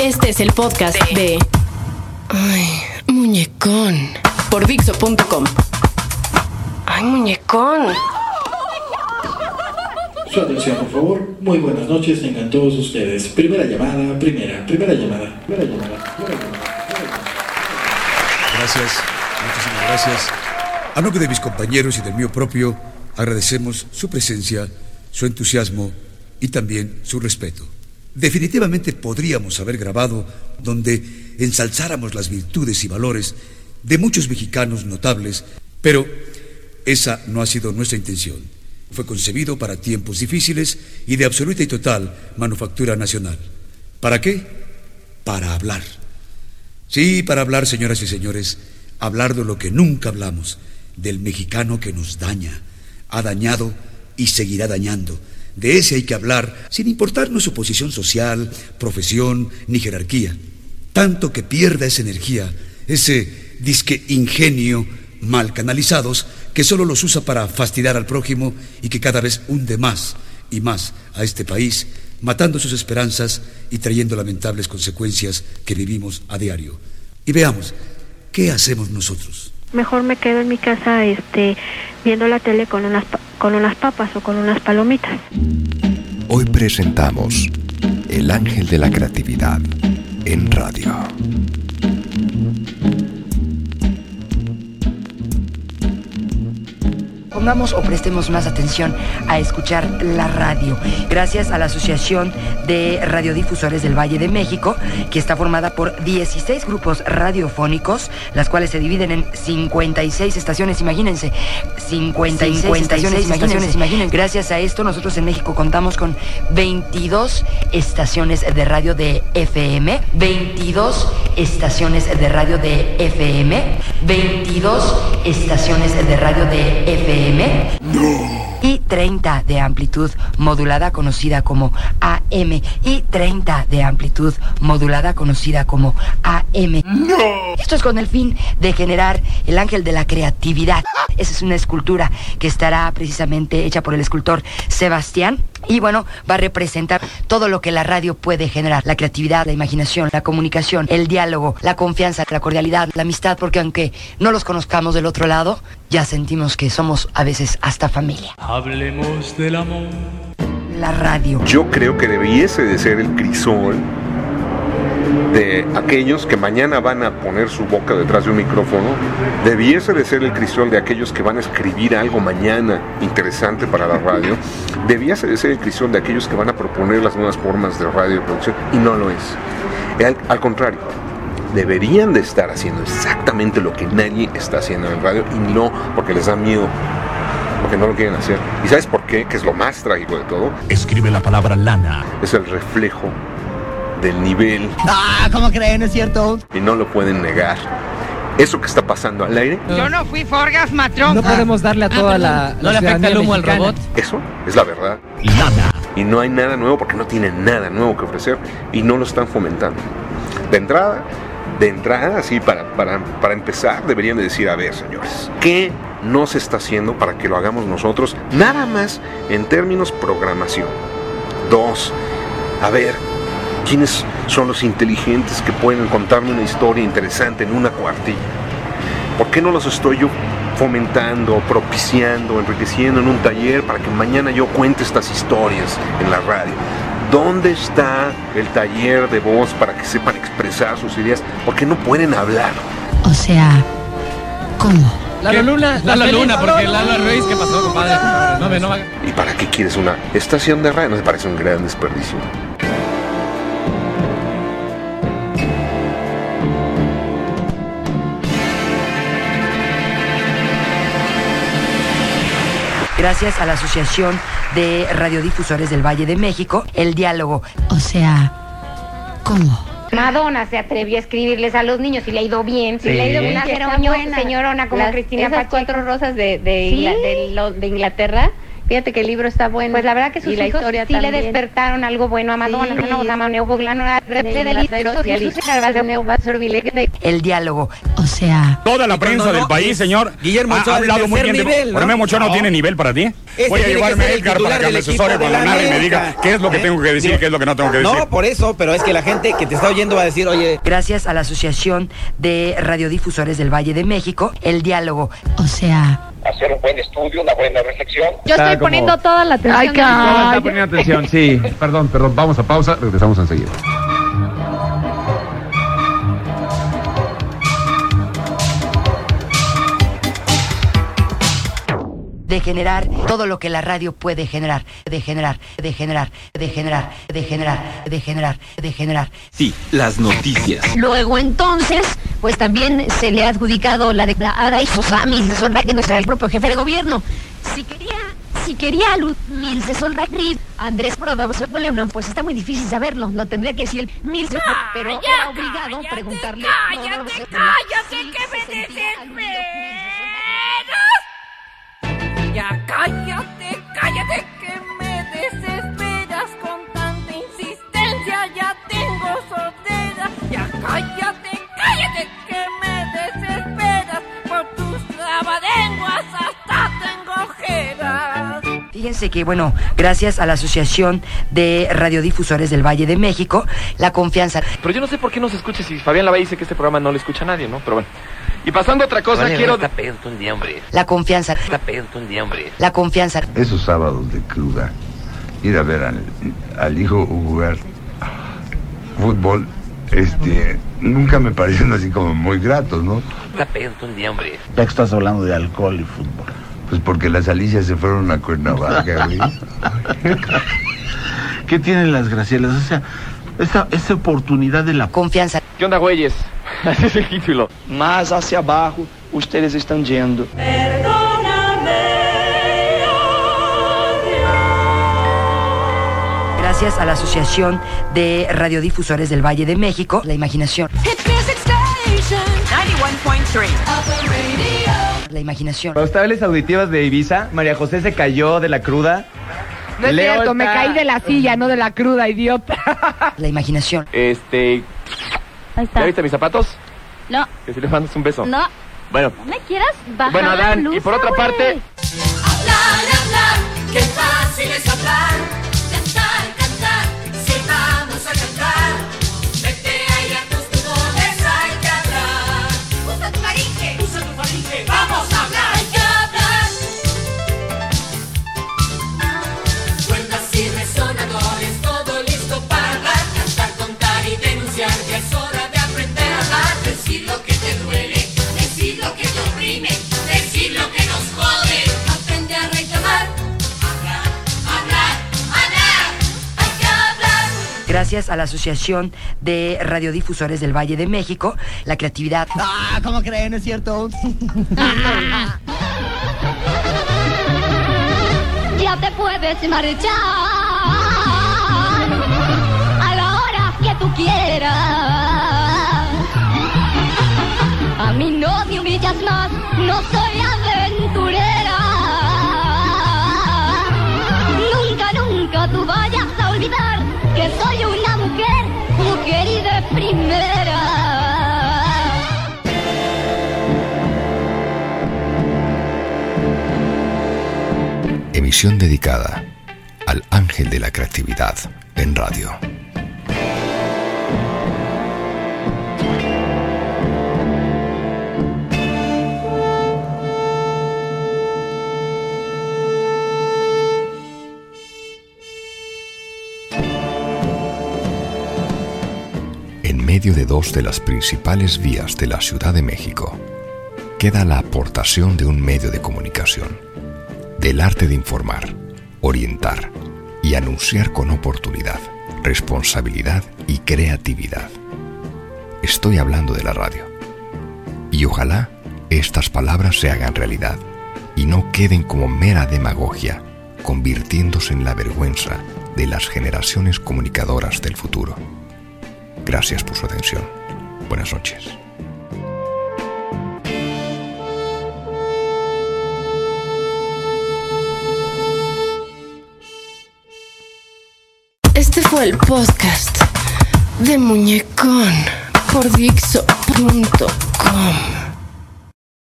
Este es el podcast de. Ay, muñecón. Por Dixo.com. Ay, muñecón. Su atención, por favor. Muy buenas noches, tengan todos ustedes. Primera llamada, primera, primera llamada, primera llamada, primera llamada. primera llamada. Gracias, muchísimas gracias. A nombre de mis compañeros y del mío propio, agradecemos su presencia, su entusiasmo y también su respeto. Definitivamente podríamos haber grabado donde ensalzáramos las virtudes y valores de muchos mexicanos notables, pero esa no ha sido nuestra intención. Fue concebido para tiempos difíciles y de absoluta y total manufactura nacional. ¿Para qué? Para hablar. Sí, para hablar, señoras y señores, hablar de lo que nunca hablamos, del mexicano que nos daña, ha dañado y seguirá dañando. De ese hay que hablar sin importarnos su posición social, profesión ni jerarquía. Tanto que pierda esa energía, ese disque ingenio mal canalizados que solo los usa para fastidiar al prójimo y que cada vez hunde más y más a este país, matando sus esperanzas y trayendo lamentables consecuencias que vivimos a diario. Y veamos, ¿qué hacemos nosotros? mejor me quedo en mi casa este viendo la tele con unas con unas papas o con unas palomitas. Hoy presentamos El Ángel de la Creatividad en radio. Pongamos o prestemos más atención a escuchar la radio. Gracias a la Asociación de Radiodifusores del Valle de México, que está formada por 16 grupos radiofónicos, las cuales se dividen en 56 estaciones, imagínense. 56, estaciones, imagínense, imagínense. Gracias a esto, nosotros en México contamos con 22 estaciones de radio de FM, 22 estaciones de radio de FM, 22 estaciones de radio de FM. Y 30 de amplitud modulada conocida como AM. Y 30 de amplitud modulada conocida como AM. Esto es con el fin de generar el ángel de la creatividad. Esa es una escultura que estará precisamente hecha por el escultor Sebastián. Y bueno, va a representar todo lo que la radio puede generar. La creatividad, la imaginación, la comunicación, el diálogo, la confianza, la cordialidad, la amistad. Porque aunque no los conozcamos del otro lado, ya sentimos que somos a veces hasta familia. Hablemos del amor. La radio. Yo creo que debiese de ser el crisol de aquellos que mañana van a poner su boca detrás de un micrófono, debiese de ser el crisol de aquellos que van a escribir algo mañana interesante para la radio, debiese de ser el crisol de aquellos que van a proponer las nuevas formas de radio y producción, y no lo es. Al, al contrario, deberían de estar haciendo exactamente lo que nadie está haciendo en el radio, y no porque les da miedo, porque no lo quieren hacer. ¿Y sabes por qué? Que es lo más trágico de todo. Escribe la palabra lana. Es el reflejo del nivel Ah, ¿cómo creen? ¿No es cierto? y no lo pueden negar. Eso que está pasando al aire, Yo no fui Forgas Matrón. No podemos darle a toda la, ¿No le afecta el humo al robot? eso es la verdad. Lana. Y no hay nada nuevo porque no tienen nada nuevo que ofrecer y no lo están fomentando. De entrada, de entrada, así para, para, para empezar, deberían de decir, a ver, señores, ¿qué no se está haciendo para que lo hagamos nosotros? Nada más en términos programación. Dos, a ver, ¿quiénes son los inteligentes que pueden contarme una historia interesante en una cuartilla? ¿Por qué no los estoy yo fomentando, propiciando, enriqueciendo en un taller para que mañana yo cuente estas historias en la radio? ¿Dónde está el taller de voz para que sepan expresar sus ideas? Porque no pueden hablar. O sea, ¿cómo? Lalo Luna. Lalo feliz- Luna, porque Lalo Ruiz, ¿qué pasó, compadre? No me, no me- ¿Y para qué quieres una estación de radio? ¿No te parece un gran desperdicio? Gracias a la Asociación de Radiodifusores del Valle de México, el diálogo. O sea, ¿cómo? Madonna se atrevió a escribirles a los niños y le ha ido bien. Si le ha ido bien, Una señorona como Las- Cristina esas Pacheco. cuatro rosas de, de, ¿Sí? Ingla- de lo- de Inglaterra Fíjate que el libro está bueno. Pues la verdad que sus Y la hijos historia sí le también. despertaron algo bueno a Madonna. Sí. El diálogo. O sea, Toda la prensa no, del país, señor, Guillermo ha de hablado muy bien. de- nivel, ¿no? Pero Memo Ochoa no, No. tiene nivel para ti. Ese Voy a llevarme a Edgar para que me asesore de cuando la y me diga qué es lo que ¿Eh? tengo que decir y qué es lo que no tengo que decir. No, por eso, pero es que la gente que te está oyendo va a decir, oye, Gracias a la Asociación de Radiodifusores del Valle de México, el diálogo. o sea, hacer un buen estudio, una buena reflexión. Yo estoy poniendo toda la atención. Ay, caray. mundo. Está poniendo atención, sí. Perdón, perdón. Vamos a pausa. Regresamos enseguida. de generar todo lo que la radio puede generar, de generar, de generar, de generar, de generar, de generar, de generar. Sí, las noticias. Luego entonces, pues también se le ha adjudicado la declarada y Solda, que no será el propio jefe de gobierno. Si quería, si quería Luz Milce Solda Cris, Andrés Prodoso León, pues está muy difícil saberlo, lo tendría que decir el Milce, pero era obligado a preguntarle. cállate, cállate, que me Fíjense que, bueno, gracias a la Asociación de Radiodifusores del Valle de México, la confianza. Pero yo no sé por qué no se escucha si Fabián Lava dice que este programa no le escucha a nadie, ¿no? Pero bueno. Y pasando a otra cosa, Vale, quiero... Está pedo un día, hombre. La confianza. Está pedo un día, hombre. La confianza. Esos sábados de cruda, ir a ver al, al hijo jugar fútbol, este, nunca me parecieron así como muy gratos, ¿no? Está pedo un día, hombre. Ya que estás hablando de alcohol y fútbol. Pues porque las alicias se fueron a Cuernavaca, güey. ¿Qué tienen las Gracielas? O sea, esa, esa oportunidad de la confianza. ¿Qué onda, güeyes? Así es el título. Mas hacia abajo, ustedes están yendo. Gracias a la Asociación de Radiodifusores del Valle de México, la imaginación. La imaginación. Los tables auditivas de Ibiza, María José se cayó de la cruda. No es Leo cierto, me está- caí de la silla, no de la cruda, idiota. La imaginación. Este... Ahí está. ¿Ya viste mis zapatos? No, Que si le mandas un beso. no. Bueno. ¿No me quieras bajar Bueno, la Adán, y blusa, por otra güey? parte... Hablar, hablar, qué fácil es hablar. Gracias a la Asociación de Radiodifusores del Valle de México, la creatividad. Ah, ¿cómo creen? ¿No es cierto? Ya te puedes marchar a la hora que tú quieras. A mí no me humillas más, no soy aventurera. Que soy una mujer, mujer de primera. Emisión dedicada al ángel de la creatividad en radio. Medio de dos de las principales vías de la Ciudad de México, queda la aportación de un medio de comunicación, del arte de informar, orientar y anunciar con oportunidad, responsabilidad y creatividad. Estoy hablando de la radio. Y ojalá estas palabras se hagan realidad y no queden como mera demagogia, convirtiéndose en la vergüenza de las generaciones comunicadoras del futuro. Gracias por su atención. Buenas noches. Este fue el podcast de Muñecón por Dixo.com.